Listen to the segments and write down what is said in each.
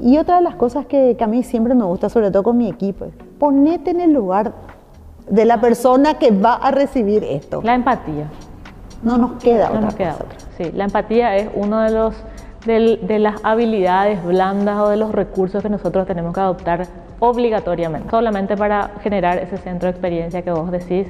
Y otra de las cosas que, que, a mí siempre me gusta, sobre todo con mi equipo, es ponete en el lugar de la persona que va a recibir esto. La empatía. No nos queda no otra nos queda cosa. otra. Sí, la empatía es uno de los del- de las habilidades blandas o de los recursos que nosotros tenemos que adoptar obligatoriamente, solamente para generar ese centro de experiencia que vos decís.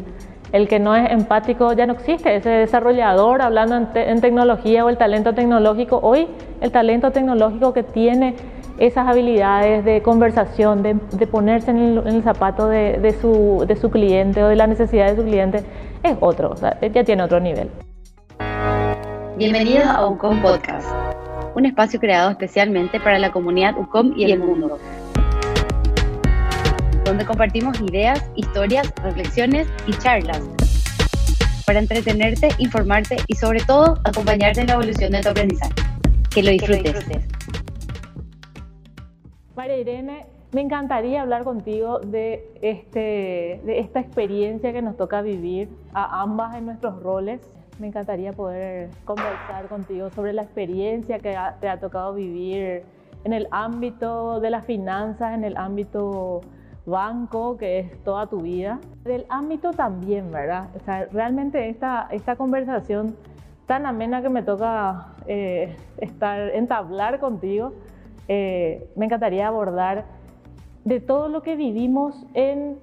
El que no es empático ya no existe, ese desarrollador hablando en, te- en tecnología o el talento tecnológico. Hoy el talento tecnológico que tiene esas habilidades de conversación, de, ponerse en el, zapato de, de su, de su cliente o de la necesidad de su cliente, es otro, o sea, ya tiene otro nivel. Bienvenidos a UCOM Podcast, un espacio creado especialmente para la comunidad UCOM y el mundo, donde compartimos ideas, historias, reflexiones y charlas para entretenerte, informarte y sobre todo acompañarte en la evolución de tu aprendizaje. Que lo disfrutes. María Irene, me encantaría hablar contigo de, este, de esta experiencia que nos toca vivir a ambas en nuestros roles. Me encantaría poder conversar contigo sobre la experiencia que ha- te ha tocado vivir en el ámbito de las finanzas, en el ámbito banco, que es toda tu vida, del ámbito también, ¿verdad? O sea, realmente esta, esta conversación tan amena que me toca eh, estar, entablar contigo, eh, me encantaría abordar de todo lo que vivimos en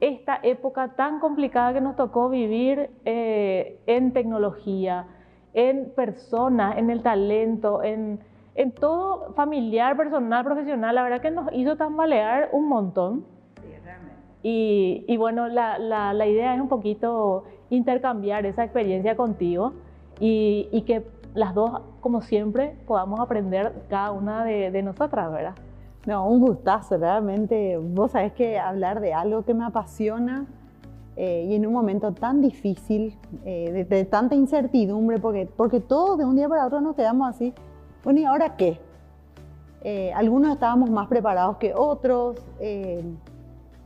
esta época tan complicada que nos tocó vivir eh, en tecnología, en personas, en el talento, en, en todo familiar, personal, profesional. La verdad que nos hizo tambalear un montón. Y, y bueno, la, la- la idea es un poquito intercambiar esa experiencia contigo y, y que las dos, como siempre, podamos aprender cada una de, de nosotras, ¿verdad? No, un gustazo, realmente. Vos sabés que hablar de algo que me apasiona eh, y en un momento tan difícil, eh, de, de tanta incertidumbre, porque, porque todos de un día para otro nos quedamos así. Bueno, ¿y ahora qué? Eh, algunos estábamos más preparados que otros, eh,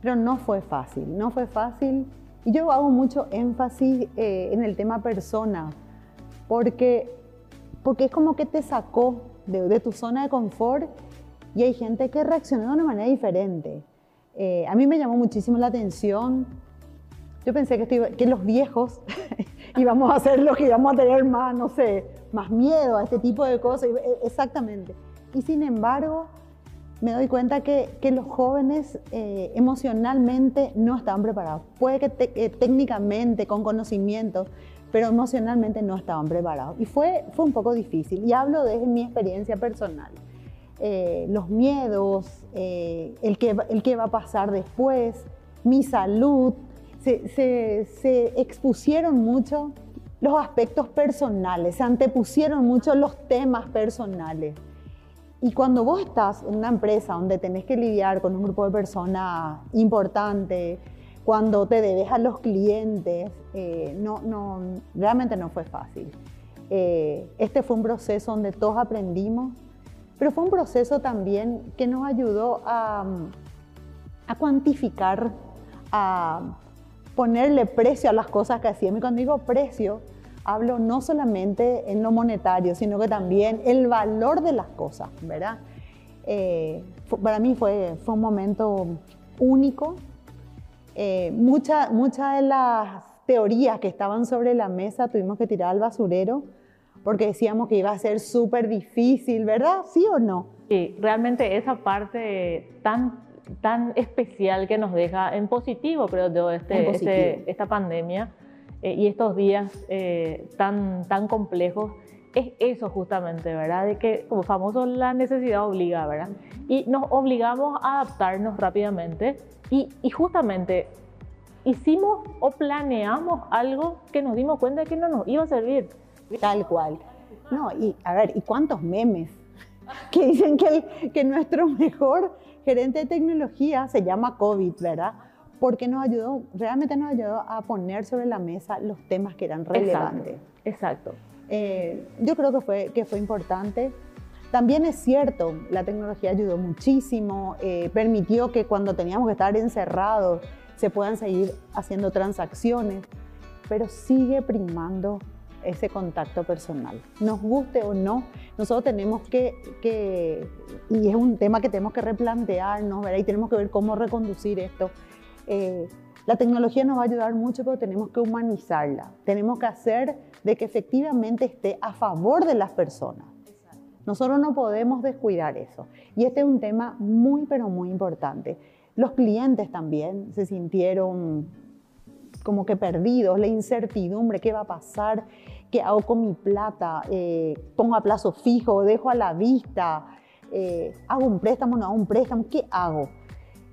pero no fue fácil, no fue fácil. Y yo hago mucho énfasis eh, en el tema persona, porque, porque es como que te sacó de, de tu zona de confort y hay gente que reaccionó de una manera diferente. Eh, a mí me llamó muchísimo la atención. Yo pensé que, esto iba- que los viejos íbamos a ser los que íbamos a tener más, no sé, más miedo a este tipo de cosas. Eh, Exactamente. Y sin embargo, me doy cuenta que, que los jóvenes eh, emocionalmente no estaban preparados. Puede que eh, técnicamente, con conocimiento, pero emocionalmente no estaban preparados. Y fue, fue un poco difícil. Y hablo desde mi experiencia personal. Eh, los miedos, el, que, el que va a pasar después, mi salud, se expusieron mucho los aspectos personales, se antepusieron mucho los temas personales. Y cuando vos estás en una empresa donde tenés que lidiar con un grupo de personas importante, cuando te debes a los clientes, eh, no, no, realmente no fue fácil. Eh, este fue un proceso donde todos aprendimos, pero fue un proceso también que nos ayudó a, a cuantificar, a ponerle precio a las cosas que hacíamos. Y cuando digo precio, hablo no solamente en lo monetario, sino que también el valor de las cosas, ¿verdad? Eh, para mí fue, fue un momento único. Eh, Muchas muchas de las teorías que estaban sobre la mesa tuvimos que tirar al basurero porque decíamos que iba a ser súper difícil, ¿verdad? ¿Sí o no? Y realmente esa parte tan, tan especial que nos deja en positivo, creo yo, este, positivo. este- esta pandemia eh, y estos días eh, tan, tan complejos, es eso justamente, ¿verdad? De que, como famoso, la necesidad obliga, ¿verdad? Y nos obligamos a adaptarnos rápidamente y, y justamente hicimos o planeamos algo que nos dimos cuenta de que no nos iba a servir. Tal cual. No, y a ver, ¿y cuántos memes que dicen que, el- que nuestro mejor gerente de tecnología se llama COVID, ¿verdad? Porque nos ayudó, realmente nos ayudó a poner sobre la mesa los temas que eran relevantes. Exacto. Eh, yo creo que fue, que fue importante. También es cierto, la tecnología ayudó muchísimo, eh, permitió que cuando teníamos que estar encerrados se puedan seguir haciendo transacciones, pero sigue primando ese contacto personal. Nos guste o no, nosotros tenemos que, que y es un tema que tenemos que replantearnos, ¿verdad? Y tenemos que ver cómo reconducir esto. Eh, la tecnología nos va a ayudar mucho, pero tenemos que humanizarla. Tenemos que hacer de que efectivamente esté a favor de las personas. Nosotros no podemos descuidar eso. Y este es un tema muy, pero muy importante. Los clientes también se sintieron como que perdidos, la incertidumbre, qué va a pasar, qué hago con mi plata, eh, pongo a plazo fijo, dejo a la vista, eh, hago un préstamo, no hago un préstamo, ¿qué hago?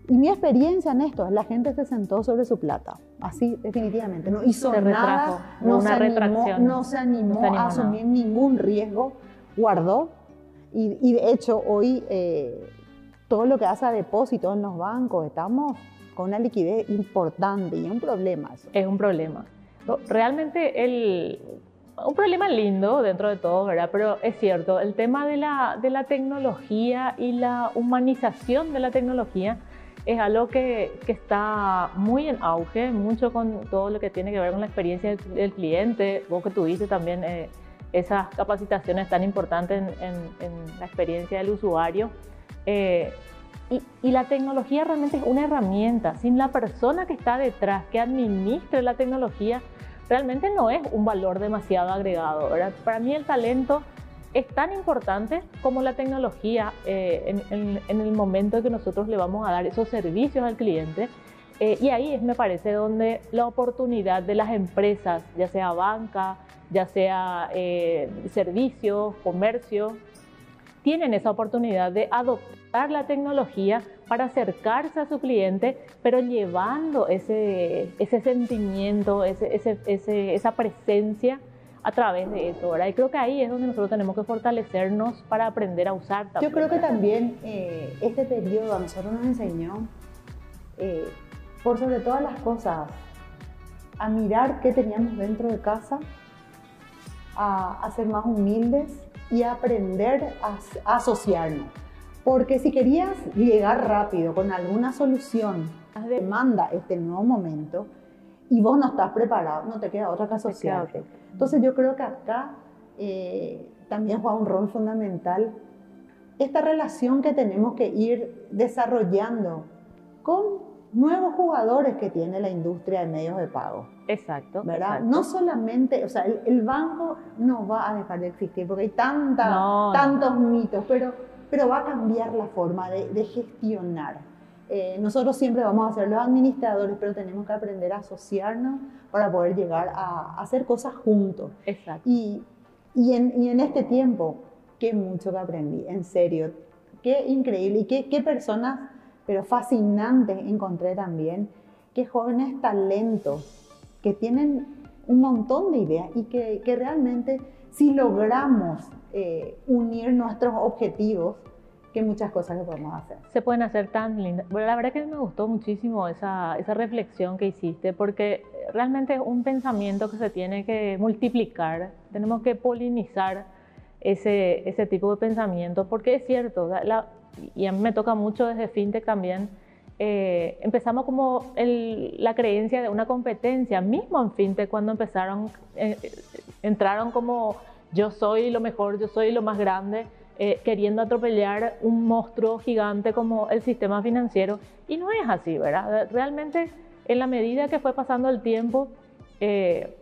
Y mi experiencia en esto es la gente se sentó sobre su plata, así definitivamente, no hizo nada, no, se animó, no, se animó, a asumir ningún riesgo, guardó. Y, de hecho hoy eh, todo lo que hace a depósitos en los bancos, estamos con una liquidez importante y es un problema eso. Es un problema. Realmente el, un problema lindo dentro de todo, ¿verdad? Pero es cierto, el tema de la, de la tecnología y la humanización de la tecnología es algo que, que, está muy en auge, mucho con todo lo que tiene que ver con la experiencia del, cliente. Vos que tuviste también eh, esas capacitaciones tan importantes en, en, la experiencia del usuario. Eh, y, y, la tecnología realmente es una herramienta. Sin la persona que está detrás, que administre la tecnología, realmente no es un valor demasiado agregado. ¿verdad? Para mí el talento es tan importante como la tecnología eh, en, el momento que nosotros le vamos a dar esos servicios al cliente. Eh, y ahí es, me parece, donde la oportunidad de las empresas, ya sea banca, ya sea eh, servicios, comercio, tienen esa oportunidad de adoptar la tecnología para acercarse a su cliente, pero llevando ese, ese sentimiento, ese, ese, esa presencia a través de eso, ¿verdad? Y creo que ahí es donde nosotros tenemos que fortalecernos para aprender a usar también. Yo creo que también eh, este periodo a nosotros nos enseñó, eh, por sobre todas las cosas, a mirar qué teníamos dentro de casa, a, ser más humildes y a aprender a, a asociarnos. Porque si querías llegar rápido con alguna solución, demanda este nuevo momento, y vos no estás preparado, no te queda otra que asociarte. Entonces yo creo que acá eh, también juega un rol fundamental esta relación que tenemos que ir desarrollando con nuevos jugadores que tiene la industria de medios de pago. Exacto. ¿Verdad? No solamente, o sea, el, banco no va a dejar de existir porque hay tanta, tantos mitos, pero, pero va a cambiar la forma de, de gestionar. Eh, nosotros siempre vamos a ser los administradores, pero tenemos que aprender a asociarnos para poder llegar a, hacer cosas juntos. Exacto. Y, y, en, y, en, este tiempo, qué mucho que aprendí, en serio. Qué increíble y qué, qué personas, pero fascinantes encontré también. Qué jóvenes talentos que tienen un montón de ideas y que, que realmente si logramos eh, unir nuestros objetivos, que muchas cosas que podemos hacer. Se pueden hacer tan lindas. Bueno, la verdad que me gustó muchísimo esa, esa reflexión que hiciste, porque realmente es un pensamiento que se tiene que multiplicar, tenemos que polinizar ese, ese tipo de pensamiento, porque es cierto, la, y a mí me toca mucho desde FinTech también, eh, empezamos como el, la creencia de una competencia, mismo en FinTech cuando empezaron, eh, entraron como yo soy lo mejor, yo soy lo más grande, eh, queriendo atropellar un monstruo gigante como el sistema financiero. Y no es así, ¿verdad? Realmente, en la medida que fue pasando el tiempo, eh,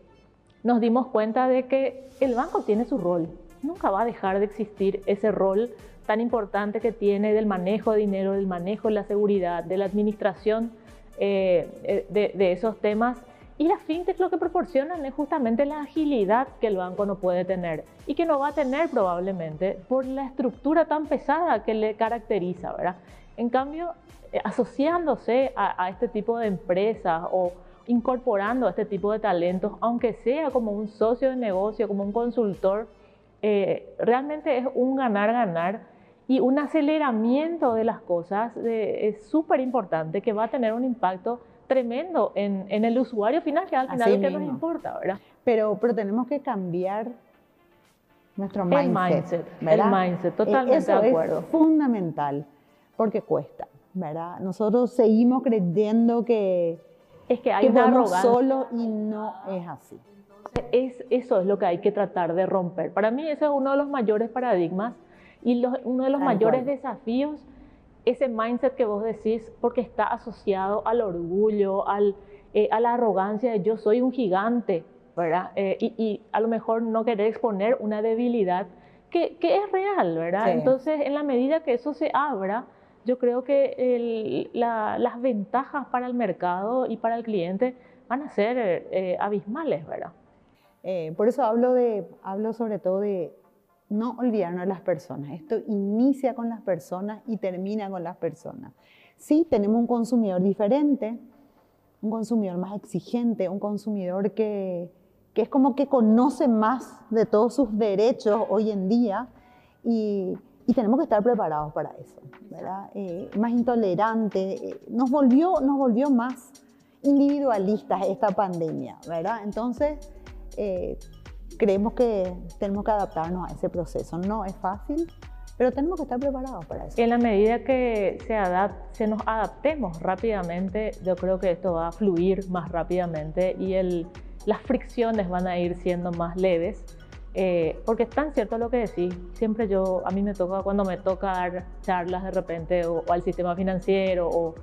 nos dimos cuenta de que el banco tiene su rol. Nunca va a dejar de existir ese rol tan importante que tiene del manejo de dinero, del manejo de la seguridad, de la administración eh, de, de esos temas y las fintech lo que proporcionan es justamente la agilidad que el banco no puede tener y que no va a tener probablemente por la estructura tan pesada que le caracteriza, ¿verdad? En cambio, eh, asociándose a, este tipo de empresas o incorporando a este tipo de talentos, aunque sea como un socio de negocio, como un consultor, eh, realmente es un ganar-ganar y un aceleramiento de las cosas es súper importante que va a tener un impacto tremendo en, en el usuario final, que al final es lo que nos importa, ¿verdad? Pero, pero tenemos que cambiar nuestro mindset. El mindset, el mindset totalmente Eso de acuerdo. Es fundamental, porque cuesta, ¿verdad? Nosotros seguimos creyendo que, es que hay una solo y no es así. Es, eso es lo que hay que tratar de romper. Para mí ese es uno de los mayores paradigmas y uno de los mayores desafíos, ese mindset que vos decís, porque está asociado al orgullo, al, eh, a la arrogancia de yo soy un gigante, ¿verdad? Eh, y, a lo mejor no querer exponer una debilidad que, que es real, ¿verdad? Entonces, en la medida que eso se abra, yo creo que las ventajas para el mercado y para el cliente van a ser eh, abismales, ¿verdad? por eso hablo, de, hablo sobre todo de no olvidarnos de las personas. Esto inicia con las personas y termina con las personas. Sí, tenemos un consumidor diferente, un consumidor más exigente, un consumidor que, que es como que conoce más de todos sus derechos hoy en día y, y tenemos que estar preparados para eso, ¿verdad? Eh, más intolerante, eh, nos, volvió, nos volvió más individualistas esta pandemia, ¿verdad? Entonces, eh, creemos que tenemos que adaptarnos a ese proceso. No es fácil, pero tenemos que estar preparados para eso. En la medida que se, se nos adaptemos rápidamente, yo creo que esto va a fluir más rápidamente y el, las fricciones van a ir siendo más leves. Eh, porque es tan cierto lo que decís, siempre yo, a mí me toca, cuando me toca dar charlas de repente o, al sistema financiero o,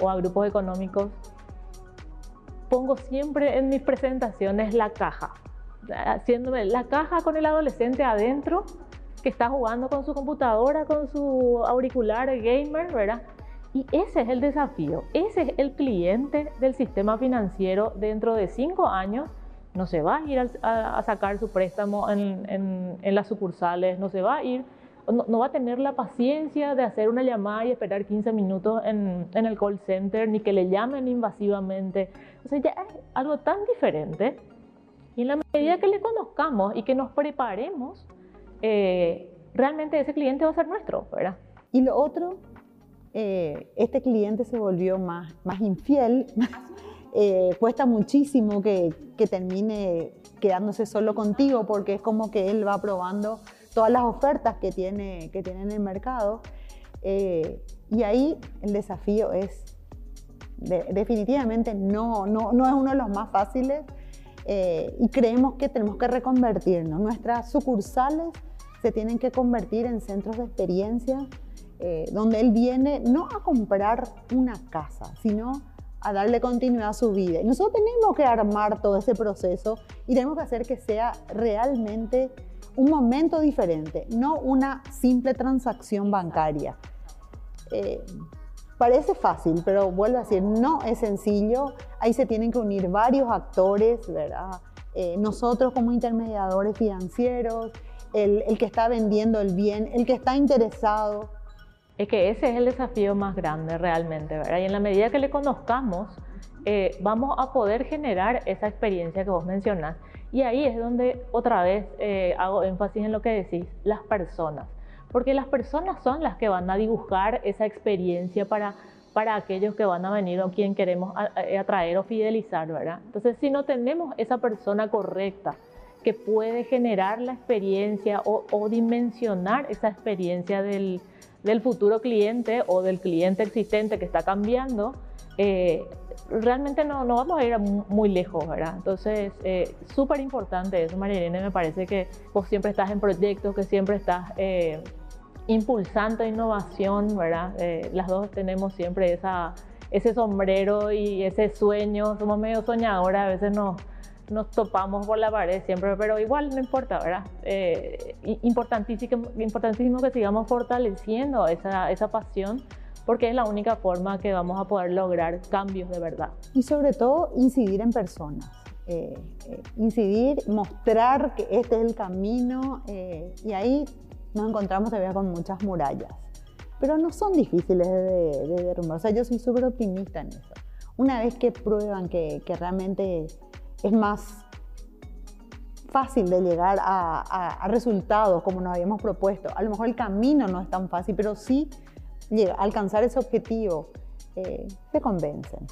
o a grupos económicos, pongo siempre en mis presentaciones la caja, haciéndome la caja con el adolescente adentro que está jugando con su computadora, con su auricular gamer, ¿verdad? Y ese es el desafío, ese es el cliente del sistema financiero dentro de cinco años. No se va a ir a, sacar su préstamo en, las sucursales, no se va a ir, no, va a tener la paciencia de hacer una llamada y esperar 15 minutos en, en el call center, ni que le llamen invasivamente. O sea, ya es algo tan diferente y en la medida que le conozcamos y que nos preparemos, eh, realmente ese cliente va a ser nuestro, ¿verdad? Y lo otro, eh, este cliente se volvió más, más infiel. Eh, cuesta muchísimo que, que, termine quedándose solo contigo porque es como que él va probando todas las ofertas que tiene, que tiene en el mercado. y ahí el desafío es, definitivamente no, no, no es uno de los más fáciles eh, y creemos que tenemos que reconvertirnos. Nuestras sucursales se tienen que convertir en centros de experiencia eh, donde él viene no a comprar una casa, sino a darle continuidad a su vida. Y nosotros tenemos que armar todo ese proceso y tenemos que hacer que sea realmente un momento diferente, no una simple transacción bancaria. Eh, Parece fácil, pero vuelvo a decir, no es sencillo. Ahí se tienen que unir varios actores, ¿verdad? Eh, nosotros como intermediadores financieros, el, el, que está vendiendo el bien, el que está interesado. Es que ese es el desafío más grande realmente, ¿verdad? Y en la medida que le conozcamos, eh, vamos a poder generar esa experiencia que vos mencionás. Y ahí es donde otra vez eh, hago énfasis en lo que decís, las personas porque las personas son las que van a dibujar esa experiencia para, para aquellos que van a venir o quien queremos atraer o fidelizar, ¿verdad? Entonces, si no tenemos esa persona correcta que puede generar la experiencia o, dimensionar esa experiencia del, futuro cliente o del cliente existente que está cambiando, eh, realmente no, no, vamos a ir muy lejos, ¿verdad? Entonces, eh, súper importante eso, Marilene, me parece que vos siempre estás en proyectos, que siempre estás eh, impulsando innovación, ¿verdad? Eh, las dos tenemos siempre esa, ese sombrero y ese sueño, somos medio soñadores, a veces nos, nos topamos por la pared siempre, pero igual no importa, ¿verdad? Eh, importantísimo, importantísimo que sigamos fortaleciendo esa, esa pasión porque es la única forma que vamos a poder lograr cambios de verdad. Y sobre todo incidir en personas. Eh, incidir, mostrar que este es el camino y ahí nos encontramos todavía con muchas murallas, pero no son difíciles de, derrumbar. O sea, yo soy súper optimista en eso. Una vez que prueban que, realmente es más fácil de llegar a, resultados como nos habíamos propuesto, a lo mejor el camino no es tan fácil, pero sí alcanzar ese objetivo, eh, se convencen,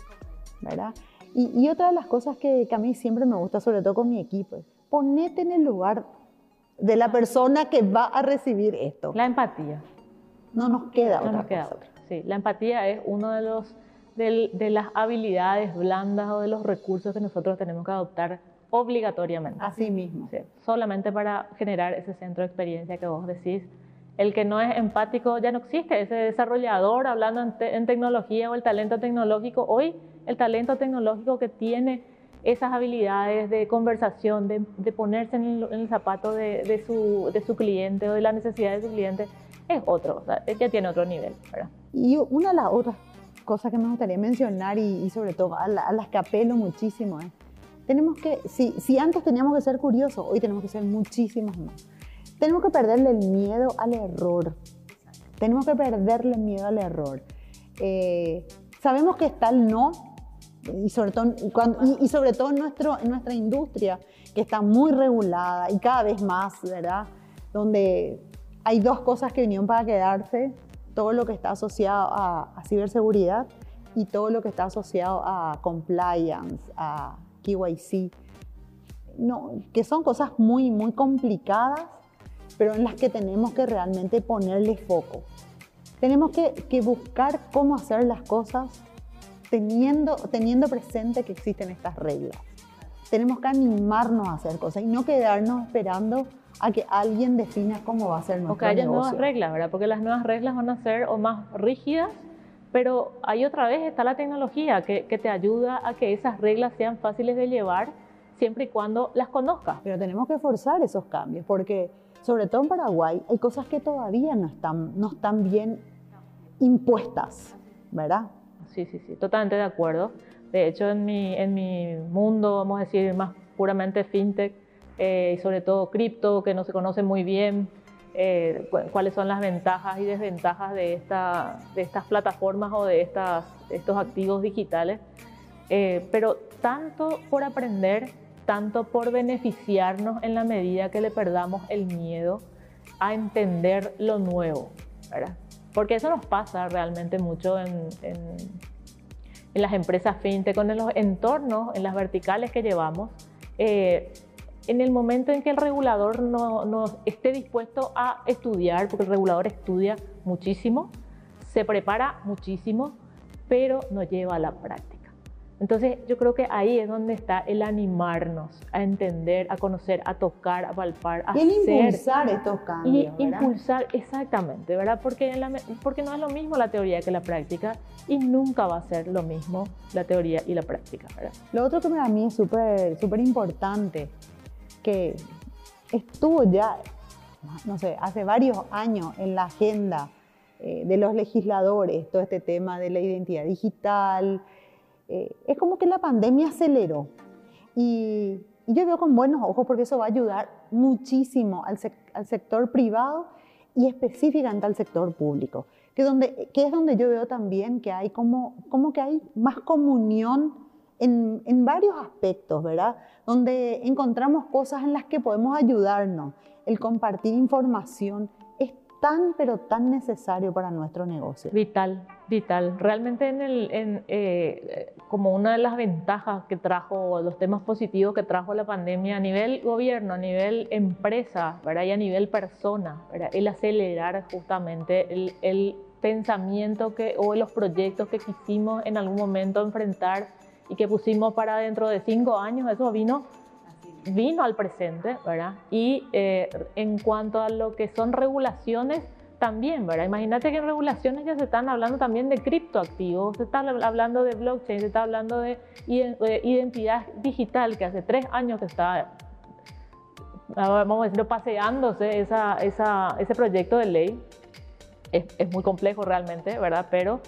¿verdad? Y, otra de las cosas que, que, a mí siempre me gusta, sobre todo con mi equipo, es ponete en el lugar de la persona que va a recibir esto. La empatía. No nos queda no otra nos queda Otra. Sí, la empatía es uno de los de, las habilidades blandas o de los recursos que nosotros tenemos que adoptar obligatoriamente. Así mismo. Sí, solamente para generar ese centro de experiencia que vos decís. El que no es empático ya no existe, ese desarrollador hablando en, te- en tecnología o el talento tecnológico. Hoy el talento tecnológico que tiene esas habilidades de conversación, de, de ponerse en el, en el zapato de, de su, de su cliente o de la necesidad de su cliente, es otro, o sea, ya tiene otro nivel. ¿verdad? Y una de las otras cosas que me gustaría mencionar y, y sobre todo a, la- a las que apelo muchísimo es, tenemos que, si, si antes teníamos que ser curiosos, hoy tenemos que ser muchísimos más. Tenemos que perderle el miedo al error. Tenemos que perderle el miedo al error. Eh, sabemos que está el no, y sobre todo, cuando- y, y sobre todo en, nuestro, en nuestra industria, que está muy regulada y cada vez más, ¿verdad? Donde hay dos cosas que vinieron para quedarse, todo lo que está asociado a, a ciberseguridad y todo lo que está asociado a compliance, a KYC, no, que son cosas muy, muy complicadas, pero en las que tenemos que realmente ponerle foco. Tenemos que, que buscar cómo hacer las cosas teniendo, teniendo presente que existen estas reglas. Tenemos que animarnos a hacer cosas y no quedarnos esperando a que alguien defina cómo va a ser nuestro O que haya negocio. nuevas reglas, ¿verdad? Porque las nuevas reglas van a ser o más rígidas, pero ahí otra vez está la tecnología que, que te ayuda a que esas reglas sean fáciles de llevar siempre y cuando las conozcas. Pero tenemos que forzar esos cambios porque, sobre todo en Paraguay, hay cosas que todavía no están, no están bien impuestas, ¿verdad? Sí, sí, sí, totalmente de acuerdo. De hecho, en mi, en mi mundo, vamos a decir, más puramente fintech eh, y sobre todo cripto, que no se conoce muy bien, eh, cu- cuáles son las ventajas y desventajas de, esta, de estas plataformas o de estas, estos activos digitales. Eh, pero tanto por aprender, tanto por beneficiarnos en la medida que le perdamos el miedo a entender lo nuevo, ¿verdad? Porque eso nos pasa realmente mucho en, en- en las empresas fintech, con los entornos, en las verticales que llevamos. Eh, en el momento en que el regulador no, no esté dispuesto a estudiar, porque el regulador estudia muchísimo, se prepara muchísimo, pero no lleva a la práctica. Entonces yo creo que ahí es donde está el animarnos a entender, a conocer, a tocar, a palpar, a Y el hacer. impulsar estos Y cambios, ¿verdad? impulsar, exactamente, ¿verdad? Porque, en la porque no es lo mismo la teoría que la práctica y nunca va a ser lo mismo la teoría y la práctica, ¿verdad? Lo otro que para mí es súper súper importante, que estuvo ya, no sé, hace varios años en la agenda eh, de los legisladores, todo este tema de la identidad digital, eh, es como que la pandemia aceleró. Y, y yo veo con buenos ojos porque eso va a ayudar muchísimo al, sec- al sector privado y específicamente al sector público, que, donde, que es donde yo veo también que hay como, como que hay más comunión en, en varios aspectos, ¿verdad? Donde encontramos cosas en las que podemos ayudarnos. El compartir información tan, pero tan necesario para nuestro negocio. Vital, vital. Realmente en el, en, eh, como una de las ventajas que trajo, los temas positivos que trajo la pandemia a nivel gobierno, a nivel empresa, ¿verdad? Y a nivel persona, ¿verdad? El acelerar justamente el, el pensamiento que, o los proyectos que quisimos en algún momento enfrentar y que pusimos para dentro de cinco años, eso vino vino al presente, ¿verdad? Y eh, en cuanto a lo que son regulaciones, también, ¿verdad? Imagínate que en regulaciones ya se están hablando también de criptoactivos, se está hablando de blockchain, se está hablando de ide- identidad digital, que hace tres años que está, ahora vamos a decirlo, paseándose esa, esa- ese proyecto de ley. Es, es muy complejo realmente, ¿verdad? Pero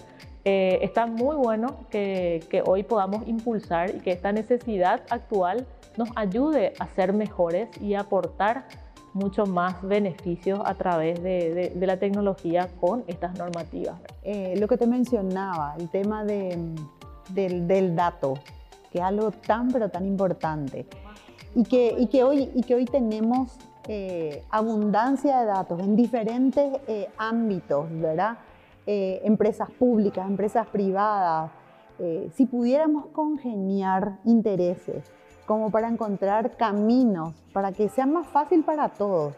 eh, está muy bueno que, que hoy podamos impulsar y que esta necesidad actual nos ayude a ser mejores y a aportar mucho más beneficios a través de, de- de la tecnología con estas normativas. Eh, lo que te mencionaba, el tema de, del, del dato, que es algo tan pero tan importante y que, y que, hoy, y que hoy tenemos eh, abundancia de datos en diferentes eh, ámbitos, ¿verdad? Eh, empresas públicas, empresas privadas. Eh, si pudiéramos congeniar intereses como para encontrar caminos para que sea más fácil para todos.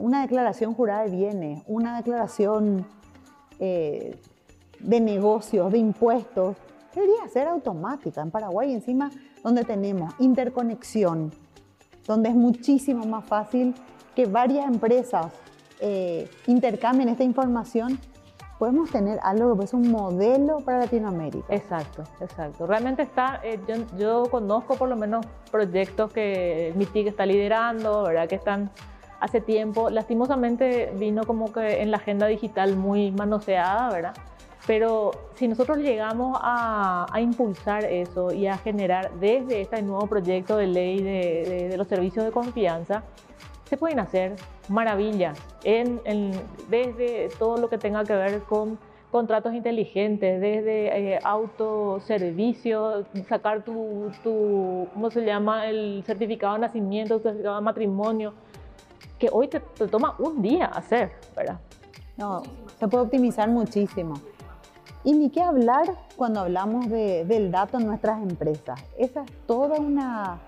Una declaración jurada de bienes, una declaración eh, de negocios, de impuestos, debería ser automática. En Paraguay encima donde tenemos interconexión, donde es muchísimo más fácil que varias empresas eh, intercambien esta información, podemos tener algo que es un modelo para Latinoamérica. Exacto, exacto. Realmente está, eh, yo, yo, conozco por lo menos proyectos que MITIC está liderando, ¿verdad? Que están hace tiempo. Lastimosamente vino como que en la agenda digital muy manoseada, ¿verdad? Pero si nosotros llegamos a, impulsar eso y a generar desde este nuevo proyecto de ley de, los servicios de confianza, se pueden hacer maravillas en, desde todo lo que tenga que ver con contratos inteligentes, desde eh, autoservicio, sacar tu, tu, ¿cómo se llama?, el certificado de nacimiento, el certificado de matrimonio, que hoy te, toma un día hacer, ¿verdad? No, se puede optimizar muchísimo. Y ni qué hablar cuando hablamos de, del dato en nuestras empresas. Esa es toda una,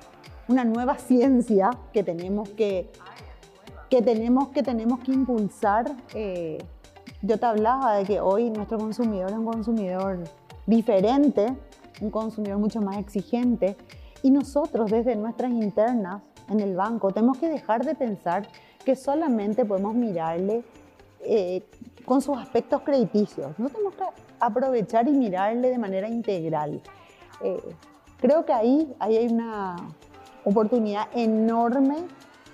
una nueva ciencia que tenemos que, que, tenemos, que, tenemos que impulsar. Eh, yo te hablaba de que hoy nuestro consumidor es un consumidor diferente, un consumidor mucho más exigente, y nosotros desde nuestras internas en el banco, tenemos que dejar de pensar que solamente podemos mirarle eh, con sus aspectos crediticios. No tenemos que aprovechar y mirarle de manera integral. Eh, creo que ahí, ahí hay una oportunidad enorme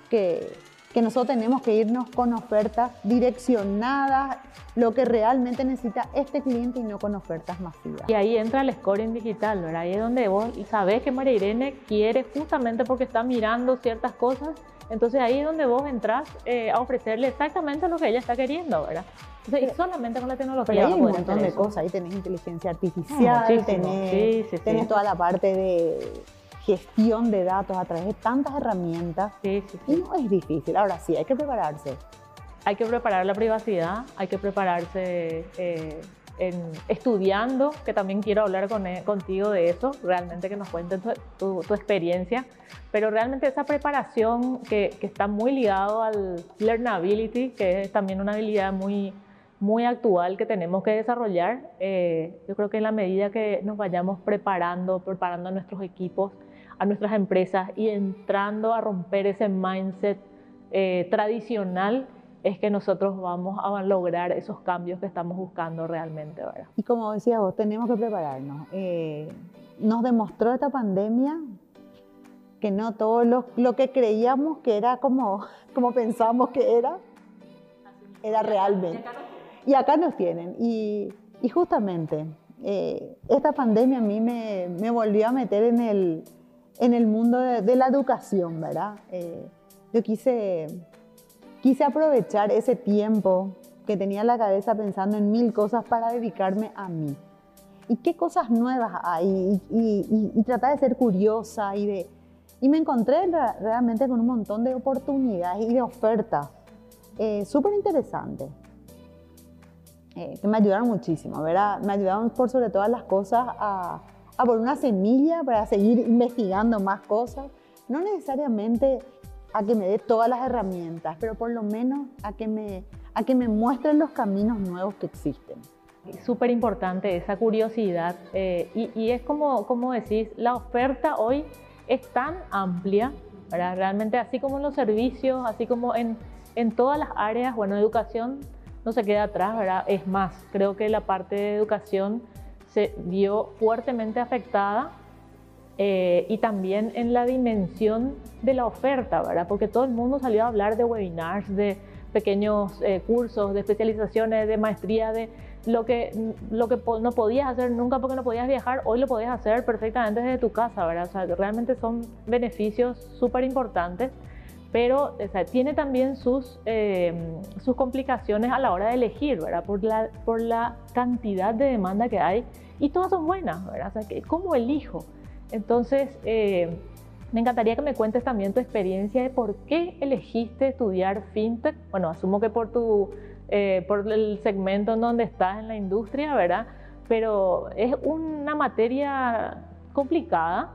que, que nosotros tenemos que irnos con ofertas direccionadas, lo que realmente necesita este cliente y no con ofertas masivas. Y ahí entra el scoring digital, ¿verdad? Ahí es donde vos sabés que María Irene quiere justamente porque está mirando ciertas cosas, entonces ahí es donde vos entras eh, a ofrecerle exactamente lo que ella está queriendo, ¿verdad? y solamente con la tecnología. Pero hay un montón de cosas, ahí tenés inteligencia artificial, tenés toda la parte de gestión de datos a través de tantas herramientas. Sí, sí, Y no es difícil. Ahora sí, hay que prepararse. Hay que preparar la privacidad, hay que prepararse eh, en, estudiando, que también quiero hablar con, e, contigo de eso, realmente que nos cuentes tu, tu, experiencia, pero realmente esa preparación que, que está muy ligado al learnability, que es también una habilidad muy, muy actual que tenemos que desarrollar. Eh, yo creo que en la medida que nos vayamos preparando, preparando a nuestros equipos, a nuestras empresas y entrando a romper ese mindset eh, tradicional, es que nosotros vamos a lograr esos cambios que estamos buscando realmente. Y como decía vos, tenemos que prepararnos. Eh, nos demostró esta pandemia que no todo lo, lo, que creíamos que era como, como pensábamos que era, era realmente. Y acá nos tienen. Y, y justamente, eh, esta pandemia a mí me, me volvió a meter en el, en el mundo de, la educación, ¿verdad? Eh, yo quise, quise aprovechar ese tiempo que tenía en la cabeza pensando en mil cosas para dedicarme a mí. ¿Y qué cosas nuevas hay? Y, y, tratar de ser curiosa y de... Y me encontré realmente con un montón de oportunidades y de ofertas eh, súper interesantes eh, que me ayudaron muchísimo, ¿verdad? Me ayudaron por sobre todas las cosas a a por una semilla para seguir investigando más cosas. No necesariamente a que me dé todas las herramientas, pero por lo menos a que me, a que me muestren los caminos nuevos que existen. Súper importante esa curiosidad eh, y, y, es como, como decís, la oferta hoy es tan amplia, ¿verdad? realmente así como en los servicios, así como en, en todas las áreas, bueno, educación no se queda atrás, ¿verdad? Es más, creo que la parte de educación se vio fuertemente afectada eh, y también en la dimensión de la oferta, ¿verdad? Porque todo el mundo salió a hablar de webinars, de pequeños eh, cursos, de especializaciones, de maestría, de lo que, lo que no podías hacer nunca porque no podías viajar, hoy lo podías hacer perfectamente desde tu casa, ¿verdad? O sea, realmente son beneficios súper importantes pero tiene también sus, eh, sus complicaciones a la hora de elegir, ¿verdad? Por la, por la cantidad de demanda que hay y todas son buenas, ¿verdad? O sea, ¿cómo elijo? Entonces, eh, me encantaría que me cuentes también tu experiencia de por qué elegiste estudiar fintech. Bueno, asumo que por, tu, eh, por el segmento en donde estás en la industria, ¿verdad? Pero es una materia complicada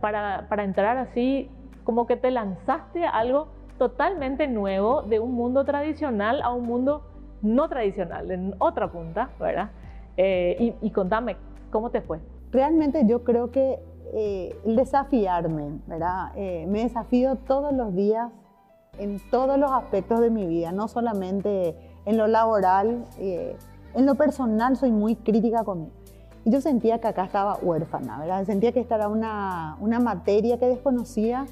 para, para entrar así como que te lanzaste a algo totalmente nuevo de un mundo tradicional a un mundo no tradicional, en otra punta, ¿verdad? Eh, y, contame, ¿cómo te fue? Realmente yo creo que eh, el desafiarme, ¿verdad? Eh, me desafío todos los días en todos los aspectos de mi vida, no solamente en lo laboral, eh, en lo personal soy muy crítica conmigo. Y yo sentía que acá estaba huérfana, ¿verdad? Sentía que esta era una, una materia que desconocía.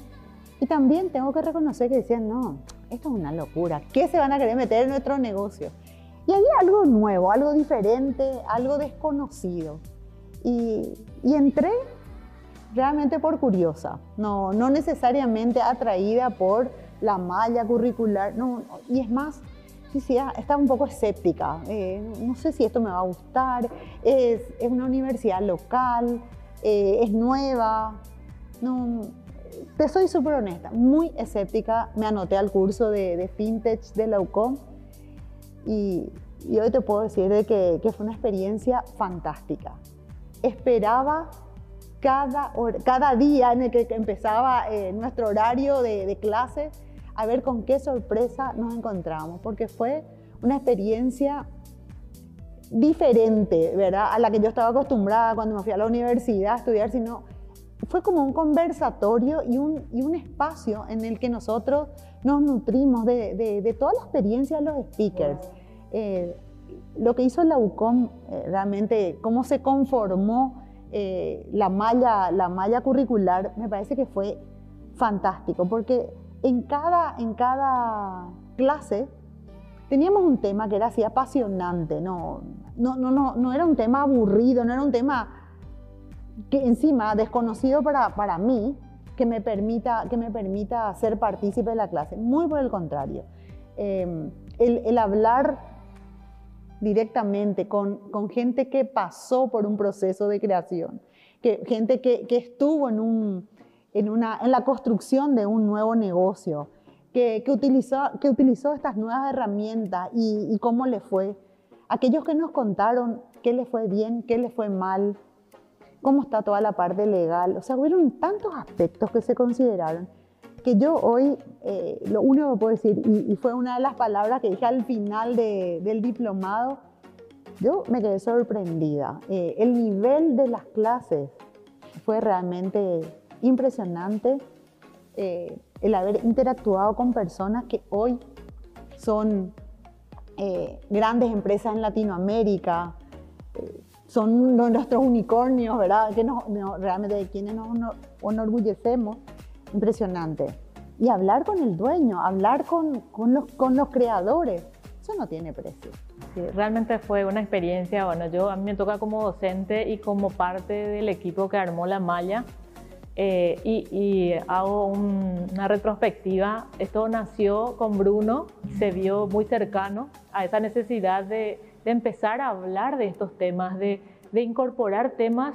Y también tengo que reconocer que decían, no, esto es una locura. ¿Qué se van a querer meter en nuestro negocio? Y había algo nuevo, algo diferente, algo desconocido. Y, entré realmente por curiosa, no, no necesariamente atraída por la malla curricular. No, y es más, ah, estaba un poco escéptica. Eh, no sé si esto me va a gustar. Es, es una universidad local, eh, es nueva. No, te soy súper honesta, muy escéptica. Me anoté al curso de, de Fintech de la UCOM y, y, hoy te puedo decir de que, que, fue una experiencia fantástica. Esperaba cada, cada día en el que empezaba eh, nuestro horario de, de clase a ver con qué sorpresa nos encontramos, porque fue una experiencia diferente, ¿verdad? A la que yo estaba acostumbrada cuando me fui a la universidad a estudiar, sino fue como un conversatorio y un, y un espacio en el que nosotros nos nutrimos de, de, de toda la experiencia de los speakers. Eh, lo que hizo la UCOM, eh, realmente, cómo se conformó eh, la, malla, la malla curricular, me parece que fue fantástico, porque en cada, en cada clase teníamos un tema que era así apasionante, no, no, no, no, no era un tema aburrido, no era un tema que encima desconocido para, para mí, que me, permita, que me permita ser partícipe de la clase. Muy por el contrario. Eh, el, el, hablar directamente con, con, gente que pasó por un proceso de creación, que, gente que, que estuvo en un, en, una, en la construcción de un nuevo negocio, que, que, utilizó, que utilizó estas nuevas herramientas y, y cómo le fue. Aquellos que nos contaron qué le fue bien, qué le fue mal, cómo está toda la parte legal. O sea, hubieron tantos aspectos que se consideraron que yo hoy eh, lo único que puedo decir, y, fue una de las palabras que dije al final de, del diplomado, yo me quedé sorprendida. Eh, el nivel de las clases fue realmente impresionante eh, el haber interactuado con personas que hoy son grandes empresas en Latinoamérica, son nuestros unicornios, ¿verdad? Que nos, no, realmente de quienes nos enorgullecemos. Impresionante. Y hablar con el dueño, hablar con, con, los, con los creadores, eso no tiene precio. Sí, realmente fue una experiencia, bueno, yo a mí me toca como docente y como parte del equipo que armó la malla, eh, y, y, hago un, una retrospectiva. Esto nació con Bruno, se vio muy cercano a esa necesidad de, de empezar a hablar de estos temas, de, de, incorporar temas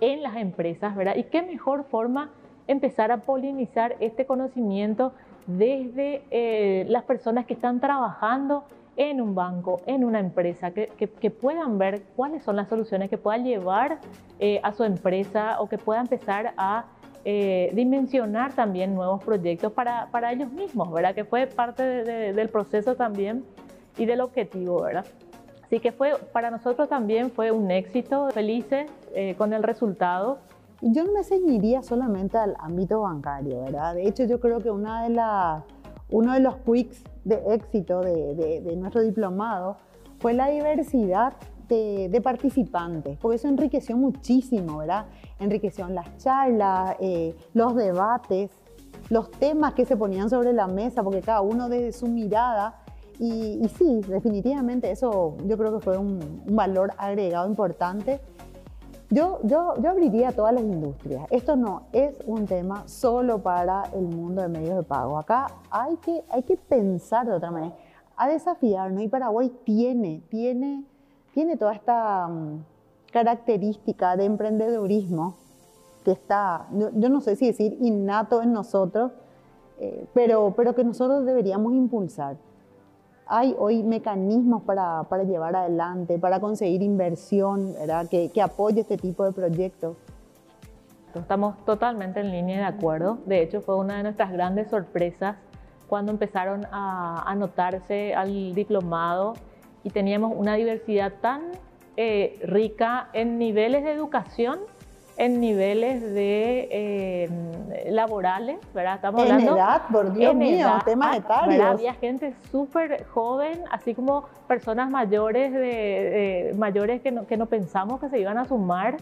en las empresas, ¿verdad? Y qué mejor forma empezar a polinizar este conocimiento desde eh, las personas que están trabajando en un banco, en una empresa, que, que, que, puedan ver cuáles son las soluciones que puedan llevar eh, a su empresa o que puedan empezar a eh, dimensionar también nuevos proyectos para, para, ellos mismos, ¿verdad? Que fue parte de, de, del proceso también y del objetivo, ¿verdad? Así que fue, para nosotros también fue un éxito, felices eh, con el resultado. Yo no me ceñiría solamente al ámbito bancario, ¿verdad? De hecho, yo creo que una de las uno de los quicks de éxito de, de, de nuestro diplomado fue la diversidad de, de, participantes, porque eso enriqueció muchísimo, ¿verdad? Enriqueció las charlas, eh, los debates, los temas que se ponían sobre la mesa, porque cada uno desde su mirada. Y, y sí, definitivamente eso yo creo que fue un, un valor agregado importante yo, yo, yo abriría todas las industrias. Esto no es un tema solo para el mundo de medios de pago. Acá hay que, hay que pensar de otra manera, a desafiarnos. Y Paraguay tiene, tiene, tiene toda esta um, característica de emprendedurismo que está, yo, yo, no sé si decir innato en nosotros, eh, pero, pero que nosotros deberíamos impulsar hay hoy mecanismos para, para, llevar adelante, para conseguir inversión ¿verdad? Que, que, apoye este tipo de proyectos. Estamos totalmente en línea de acuerdo. De hecho, fue una de nuestras grandes sorpresas cuando empezaron a anotarse al diplomado y teníamos una diversidad tan eh, rica en niveles de educación en niveles de eh, laborales, ¿verdad? Estamos en hablando edad, por Dios mío, temas etarios. Había gente súper joven, así como personas mayores de, mayores que no, que no, pensamos que se iban a sumar.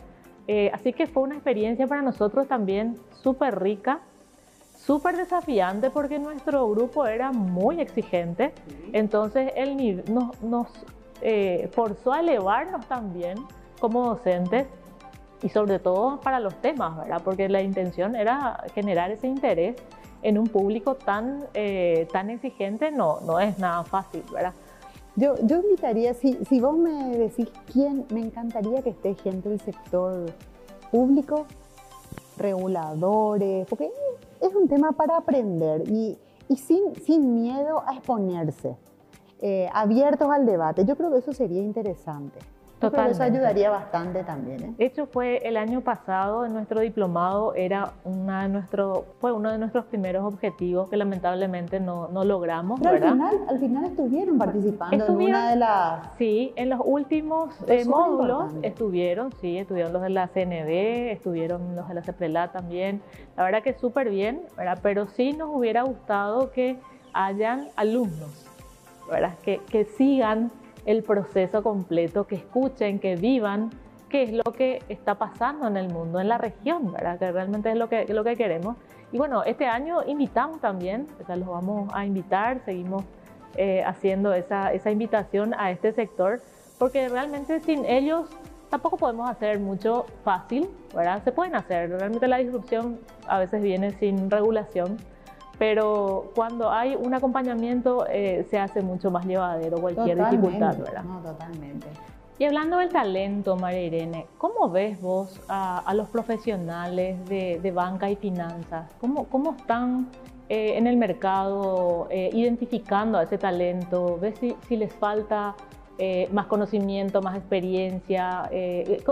Eh, así que fue una experiencia para nosotros también súper rica, súper desafiante porque nuestro grupo era muy exigente. Entonces nos, nos eh, forzó a elevarnos también como docentes y sobre todo para los temas, ¿verdad? Porque la intención era generar ese interés en un público tan, eh, tan exigente, no, no es nada fácil, ¿verdad? Yo, yo invitaría, si, si vos me decís quién, me encantaría que esté gente del sector público, reguladores, porque es un tema para aprender y, y sin, sin miedo a exponerse, eh, abiertos al debate. Yo creo que eso sería interesante. Totalmente. eso ayudaría bastante también. ¿eh? De hecho, fue el año pasado en nuestro diplomado, era una de nuestro, fue uno de nuestros primeros objetivos que lamentablemente no, no logramos. Pero Al, final, al final estuvieron participando en una de las... Sí, en los últimos eh, módulos estuvieron, sí, estuvieron los de la CNB, estuvieron los de la CEPRELA también. La verdad que súper bien, ¿verdad? pero sí nos hubiera gustado que hayan alumnos, ¿verdad? Que, que sigan el proceso completo, que escuchen, que vivan qué es lo que está pasando en el mundo, en la región, ¿verdad? Que realmente es lo que, lo que queremos. Y bueno, este año invitamos también, o sea, los vamos a invitar, seguimos eh, haciendo esa, esa invitación a este sector, porque realmente sin ellos tampoco podemos hacer mucho fácil, ¿verdad? Se pueden hacer, realmente la disrupción a veces viene sin regulación, pero cuando hay un acompañamiento eh, se hace mucho más llevadero cualquier dificultad, ¿verdad? No, totalmente. Y hablando del talento, María Irene, ¿cómo ves vos a, los profesionales de, banca y finanzas? ¿Cómo, cómo están eh, en el mercado eh, identificando a ese talento? ¿Ves si, si les falta más conocimiento, más experiencia?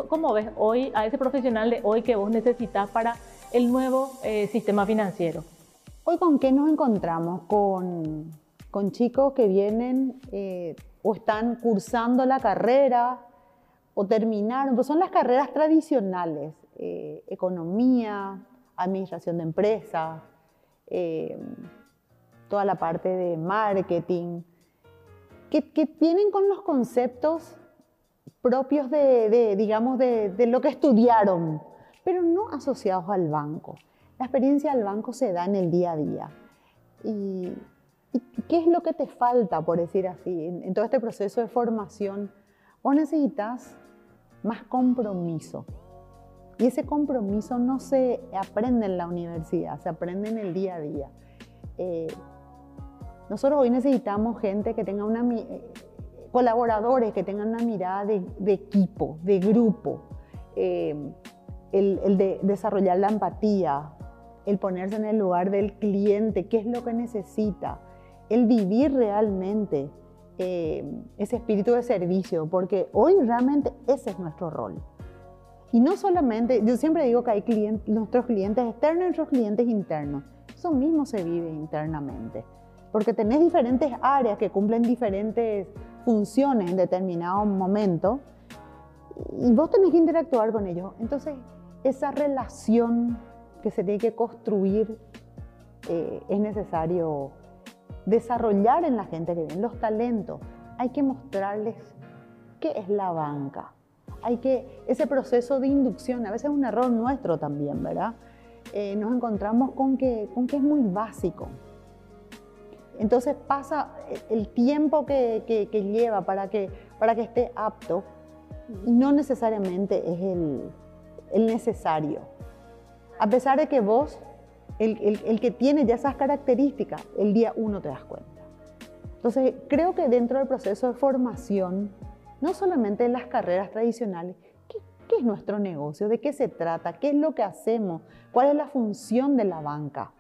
¿Cómo ves hoy a ese profesional de hoy que vos necesitas para el nuevo sistema financiero? Hoy con qué nos encontramos? Con, chicos que vienen eh, o están cursando la carrera o terminaron, pues son las carreras tradicionales, eh, economía, administración de empresas, eh, toda la parte de marketing, que, que, vienen con los conceptos propios de, digamos, de lo que estudiaron, pero no asociados al banco. La experiencia del banco se da en el día a día. ¿Y, qué es lo que te falta, por decir así, en, todo este proceso de formación? Vos necesitas más compromiso. Y ese compromiso no se aprende en la universidad, se aprende en el día a día. Eh, nosotros hoy necesitamos gente que tenga una, eh, colaboradores que tengan una mirada de, equipo, de grupo, eh, el, el, de desarrollar la empatía, el ponerse en el lugar del cliente, qué es lo que necesita, el vivir realmente eh, ese espíritu de servicio, porque hoy realmente ese es nuestro rol. Y no solamente, yo siempre digo que hay clientes, nuestros clientes externos y nuestros clientes internos. Eso mismo se vive internamente, porque tenés diferentes áreas que cumplen diferentes funciones en determinado momento y vos tenés que interactuar con ellos. Entonces, esa relación que se tiene que construir, eh, es necesario desarrollar en la gente que viene los talentos. Hay que mostrarles qué es la banca. Hay que, ese proceso de inducción, a veces es un error nuestro también, ¿verdad? Eh, nos encontramos con que, con que es muy básico. Entonces pasa el tiempo que, que, lleva para que, para que esté apto no necesariamente es el, el necesario. A pesar de que vos, el, que tiene ya esas características, el día uno te das cuenta. Entonces, creo que dentro del proceso de formación, no solamente en las carreras tradicionales, ¿qué, ¿qué, es nuestro negocio? ¿De qué se trata? ¿Qué es lo que hacemos? ¿Cuál es la función de la banca?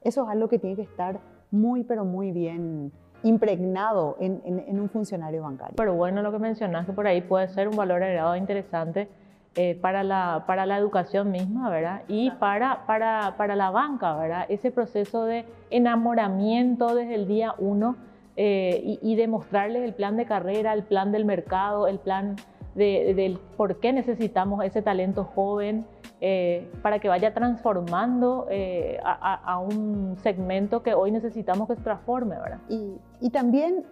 Eso es algo que tiene que estar muy, pero muy bien impregnado en, en un funcionario bancario. Pero bueno, lo que mencionaste por ahí puede ser un valor agregado interesante eh, para, la, para la educación misma, ¿verdad? Y para, para, para la banca, ¿verdad? Ese proceso de enamoramiento desde el día uno eh, y, demostrarles el plan de carrera, el plan del mercado, el plan de, del por qué necesitamos ese talento joven eh, para que vaya transformando eh, a, un segmento que hoy necesitamos que se transforme, ¿verdad? Y, y también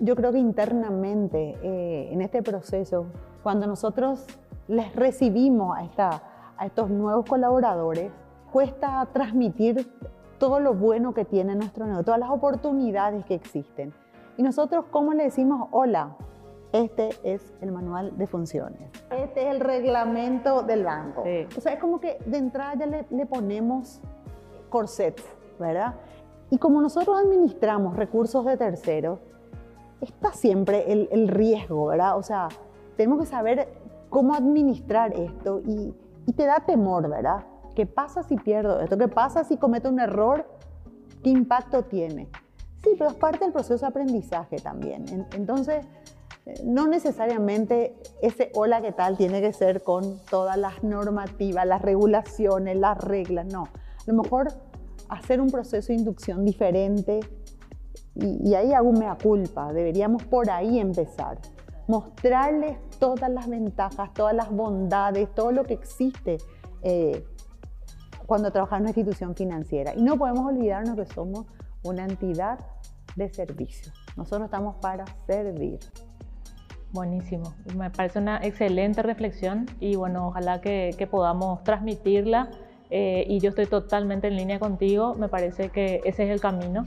yo creo que internamente eh, en este proceso, cuando nosotros les recibimos a, esta, a estos nuevos colaboradores, cuesta transmitir todo lo bueno que tiene nuestro negocio, todas las oportunidades que existen. Y nosotros, ¿cómo le decimos hola? este es el manual de funciones, este es el reglamento del banco. O sea, es como que de entrada ya le, ponemos corset, ¿verdad? Y como nosotros administramos recursos de terceros, está siempre el, el, riesgo, ¿verdad? O sea, tenemos que saber cómo administrar esto y, y, te da temor, ¿verdad? ¿Qué pasa si pierdo esto? ¿Qué pasa si cometo un error? ¿Qué impacto tiene? Sí, pero es parte del proceso de aprendizaje también. Entonces, no necesariamente ese hola, ¿qué tal? tiene que ser con todas las normativas, las regulaciones, las reglas, no. A lo mejor hacer un proceso de inducción diferente y, ahí hago mea culpa, deberíamos por ahí empezar. Mostrarles todas las ventajas, todas las bondades, todo lo que existe eh, cuando trabajas en una institución financiera. Y no podemos olvidarnos que somos una entidad de servicio. Nosotros estamos para servir. Buenísimo, me parece una excelente reflexión y bueno, ojalá que, podamos transmitirla eh, y yo estoy totalmente en línea contigo, me parece que ese es el camino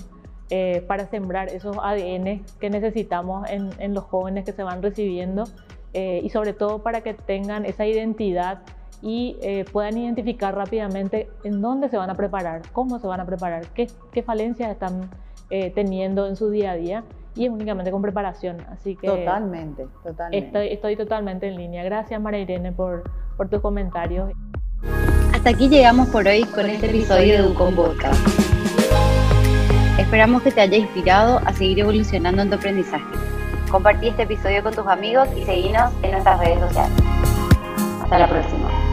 eh, para sembrar esos ADN que necesitamos en, los jóvenes que se van recibiendo eh, y sobre todo para que tengan esa identidad y puedan identificar rápidamente en dónde se van a preparar, cómo se van a preparar, qué, qué falencias están teniendo en su día a día y es únicamente con preparación. Así que totalmente, totalmente. Estoy, totalmente en línea. Gracias María Irene por, por tus comentarios. Hasta aquí llegamos por hoy con este episodio de Ucon Podcast. Esperamos que te haya inspirado a seguir evolucionando en tu aprendizaje. Compartí este episodio con tus amigos y seguinos en nuestras redes sociales. Hasta la próxima.